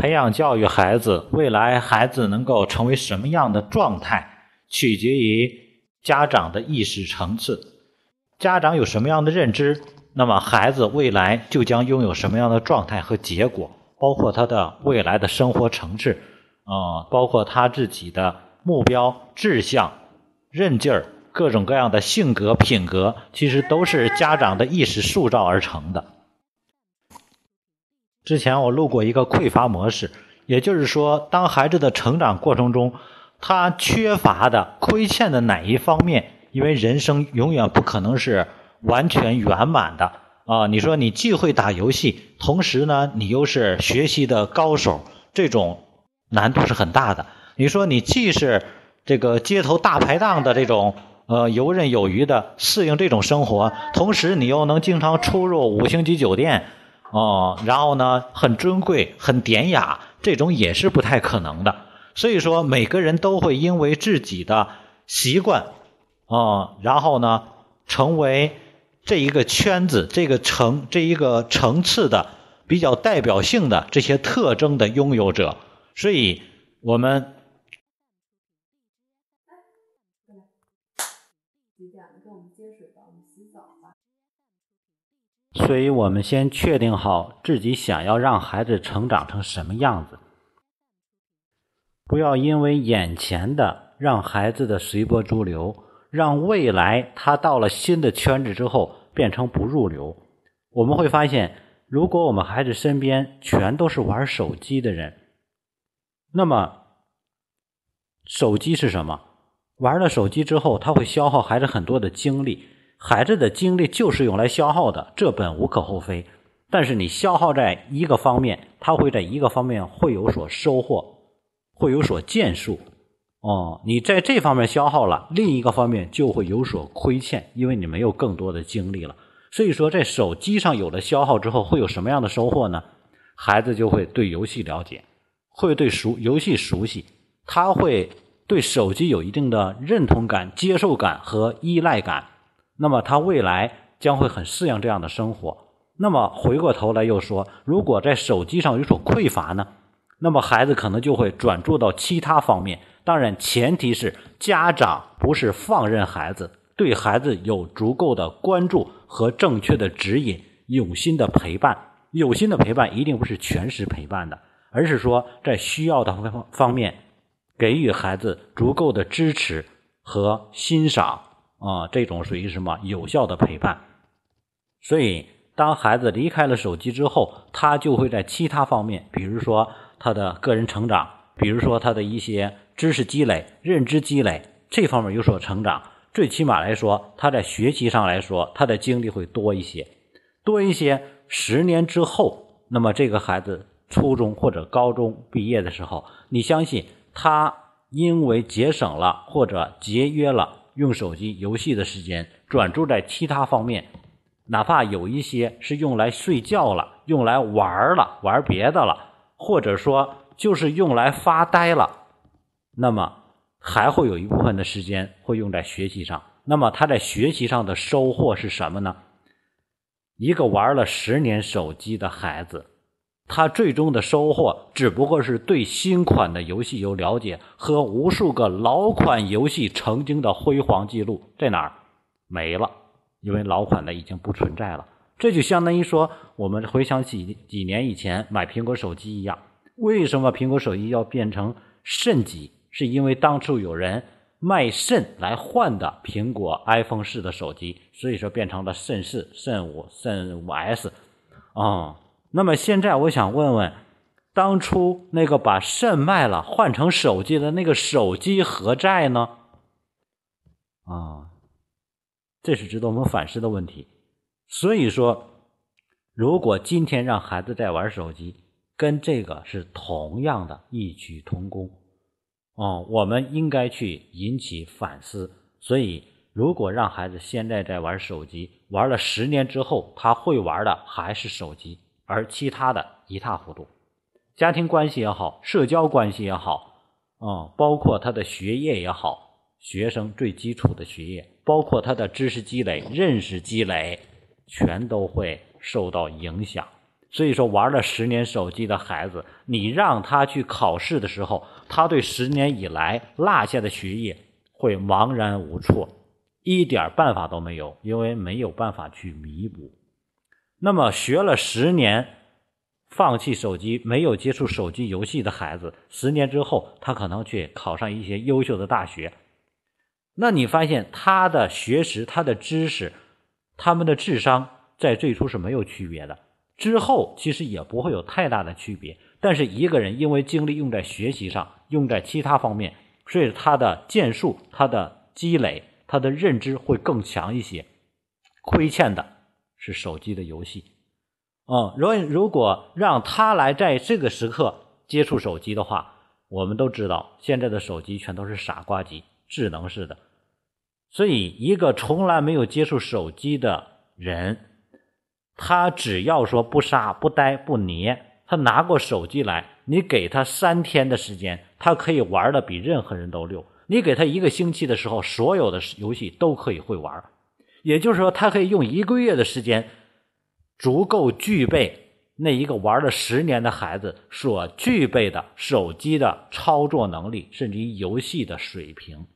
培养教育孩子，未来孩子能够成为什么样的状态，取决于家长的意识层次。家长有什么样的认知，那么孩子未来就将拥有什么样的状态和结果，包括他的未来的生活层次，啊，包括他自己的目标、志向、韧劲儿，各种各样的性格、品格，其实都是家长的意识塑造而成的。之前我录过一个匮乏模式，也就是说，当孩子的成长过程中，他缺乏的、亏欠的哪一方面？因为人生永远不可能是完全圆满的啊！你说你既会打游戏，同时呢，你又是学习的高手，这种难度是很大的。你说你既是这个街头大排档的这种呃游刃有余的适应这种生活，同时你又能经常出入五星级酒店哦，然后呢很尊贵、很典雅，这种也是不太可能的。所以说，每个人都会因为自己的习惯。啊，然后呢，成为这一个圈子、这个层、这一个层次的比较代表性的这些特征的拥有者，所以我们，所以我们先确定好自己想要让孩子成长成什么样子，不要因为眼前的让孩子的随波逐流。让未来他到了新的圈子之后变成不入流，我们会发现，如果我们孩子身边全都是玩手机的人，那么手机是什么？玩了手机之后，他会消耗孩子很多的精力，孩子的精力就是用来消耗的，这本无可厚非。但是你消耗在一个方面，他会在一个方面会有所收获，会有所建树。哦，你在这方面消耗了，另一个方面就会有所亏欠，因为你没有更多的精力了。所以说，在手机上有了消耗之后，会有什么样的收获呢？孩子就会对游戏了解，会对熟游戏熟悉，他会对手机有一定的认同感、接受感和依赖感。那么他未来将会很适应这样的生活。那么回过头来又说，如果在手机上有所匮乏呢？那么孩子可能就会转注到其他方面。当然，前提是家长不是放任孩子，对孩子有足够的关注和正确的指引，有心的陪伴。有心的陪伴一定不是全时陪伴的，而是说在需要的方方面给予孩子足够的支持和欣赏啊，这种属于什么有效的陪伴。所以，当孩子离开了手机之后，他就会在其他方面，比如说他的个人成长，比如说他的一些。知识积累、认知积累这方面有所成长，最起码来说，他在学习上来说，他的精力会多一些，多一些。十年之后，那么这个孩子初中或者高中毕业的时候，你相信他因为节省了或者节约了用手机游戏的时间，转注在其他方面，哪怕有一些是用来睡觉了、用来玩了、玩别的了，或者说就是用来发呆了。那么还会有一部分的时间会用在学习上。那么他在学习上的收获是什么呢？一个玩了十年手机的孩子，他最终的收获只不过是对新款的游戏有了解和无数个老款游戏曾经的辉煌记录在哪儿没了，因为老款的已经不存在了。这就相当于说，我们回想起几年以前买苹果手机一样，为什么苹果手机要变成肾级？是因为当初有人卖肾来换的苹果 iPhone 四的手机，所以说变成了肾四、肾五、肾五 S 啊。那么现在我想问问，当初那个把肾卖了换成手机的那个手机何在呢？啊，这是值得我们反思的问题。所以说，如果今天让孩子在玩手机，跟这个是同样的异曲同工。哦，我们应该去引起反思。所以，如果让孩子现在在玩手机，玩了十年之后，他会玩的还是手机，而其他的一塌糊涂。家庭关系也好，社交关系也好，啊，包括他的学业也好，学生最基础的学业，包括他的知识积累、认识积累，全都会受到影响。所以说，玩了十年手机的孩子，你让他去考试的时候，他对十年以来落下的学业会茫然无措，一点办法都没有，因为没有办法去弥补。那么，学了十年，放弃手机、没有接触手机游戏的孩子，十年之后，他可能去考上一些优秀的大学。那你发现他的学识、他的知识、他们的智商，在最初是没有区别的。之后其实也不会有太大的区别，但是一个人因为精力用在学习上，用在其他方面，所以他的建树、他的积累、他的认知会更强一些。亏欠的是手机的游戏，嗯，如如果让他来在这个时刻接触手机的话，我们都知道现在的手机全都是傻瓜机、智能式的，所以一个从来没有接触手机的人。他只要说不杀不呆不捏，他拿过手机来，你给他三天的时间，他可以玩的比任何人都溜。你给他一个星期的时候，所有的游戏都可以会玩。也就是说，他可以用一个月的时间，足够具备那一个玩了十年的孩子所具备的手机的操作能力，甚至于游戏的水平。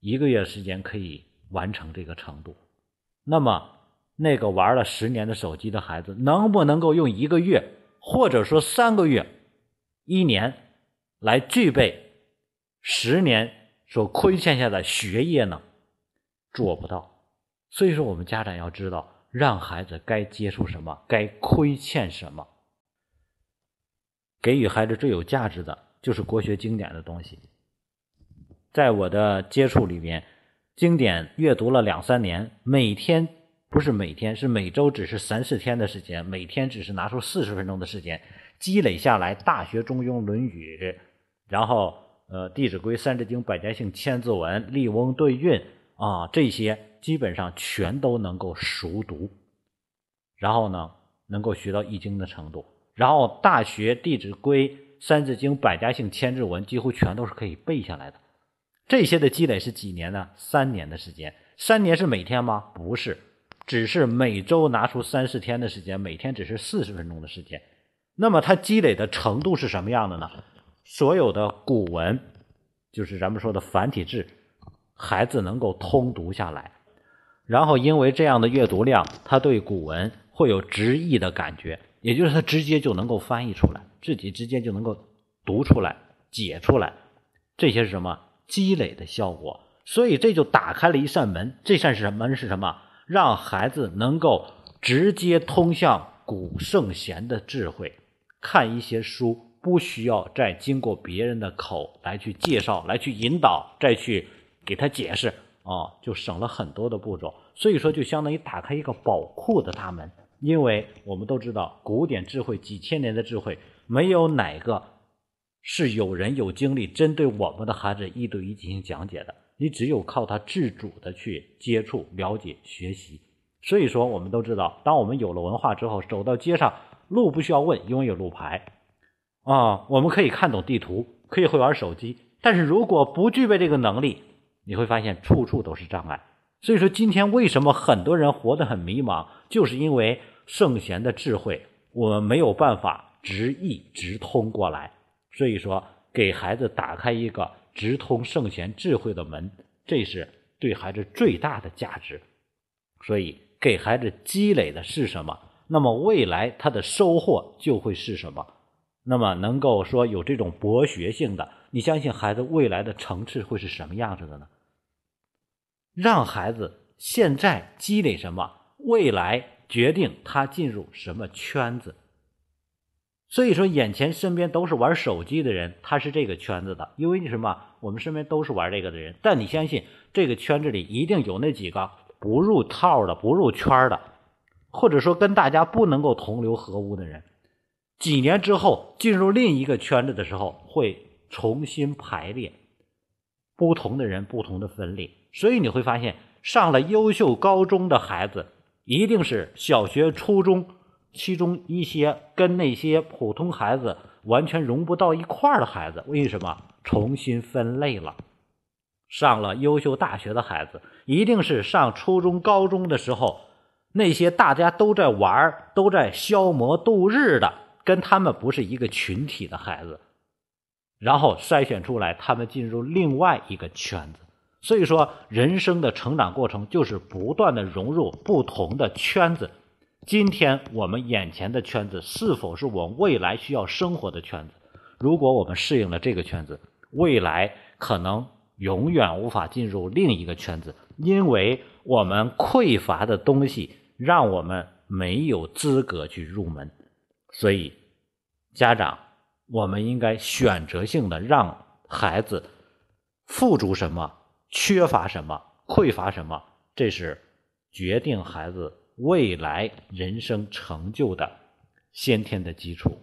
一个月时间可以完成这个程度，那么。那个玩了十年的手机的孩子，能不能够用一个月，或者说三个月、一年，来具备十年所亏欠下的学业呢？做不到。所以说，我们家长要知道，让孩子该接触什么，该亏欠什么。给予孩子最有价值的就是国学经典的东西。在我的接触里边，经典阅读了两三年，每天。不是每天，是每周，只是三四天的时间，每天只是拿出四十分钟的时间，积累下来《大学》《中庸》《论语》，然后呃《弟子规》《三字经》《百家姓》《千字文》《笠翁对韵》啊，这些基本上全都能够熟读，然后呢，能够学到易经的程度，然后《大学》《弟子规》《三字经》《百家姓》《千字文》几乎全都是可以背下来的。这些的积累是几年呢？三年的时间。三年是每天吗？不是。只是每周拿出三四天的时间，每天只是四十分钟的时间，那么它积累的程度是什么样的呢？所有的古文，就是咱们说的繁体字，孩子能够通读下来，然后因为这样的阅读量，他对古文会有直译的感觉，也就是他直接就能够翻译出来，自己直接就能够读出来、解出来，这些是什么积累的效果？所以这就打开了一扇门，这扇是什么门？是什么？让孩子能够直接通向古圣贤的智慧，看一些书不需要再经过别人的口来去介绍、来去引导、再去给他解释啊，就省了很多的步骤。所以说，就相当于打开一个宝库的大门。因为我们都知道，古典智慧几千年的智慧，没有哪个是有人有精力针对我们的孩子一对一进行讲解的。你只有靠他自主的去接触、了解、学习。所以说，我们都知道，当我们有了文化之后，走到街上，路不需要问，因为有路牌啊。我们可以看懂地图，可以会玩手机。但是如果不具备这个能力，你会发现处处都是障碍。所以说，今天为什么很多人活得很迷茫，就是因为圣贤的智慧，我们没有办法直译直通过来。所以说，给孩子打开一个。直通圣贤智慧的门，这是对孩子最大的价值。所以，给孩子积累的是什么，那么未来他的收获就会是什么。那么，能够说有这种博学性的，你相信孩子未来的层次会是什么样子的呢？让孩子现在积累什么，未来决定他进入什么圈子。所以说，眼前身边都是玩手机的人，他是这个圈子的，因为你什么？我们身边都是玩这个的人。但你相信，这个圈子里一定有那几个不入套的、不入圈的，或者说跟大家不能够同流合污的人。几年之后进入另一个圈子的时候，会重新排列，不同的人不同的分类。所以你会发现，上了优秀高中的孩子，一定是小学、初中。其中一些跟那些普通孩子完全融不到一块儿的孩子，为什么重新分类了？上了优秀大学的孩子，一定是上初中、高中的时候那些大家都在玩、都在消磨度日的，跟他们不是一个群体的孩子，然后筛选出来，他们进入另外一个圈子。所以说，人生的成长过程就是不断的融入不同的圈子。今天我们眼前的圈子是否是我未来需要生活的圈子？如果我们适应了这个圈子，未来可能永远无法进入另一个圈子，因为我们匮乏的东西让我们没有资格去入门。所以，家长，我们应该选择性的让孩子富足什么、缺乏什么、匮乏什么，这是决定孩子。未来人生成就的先天的基础。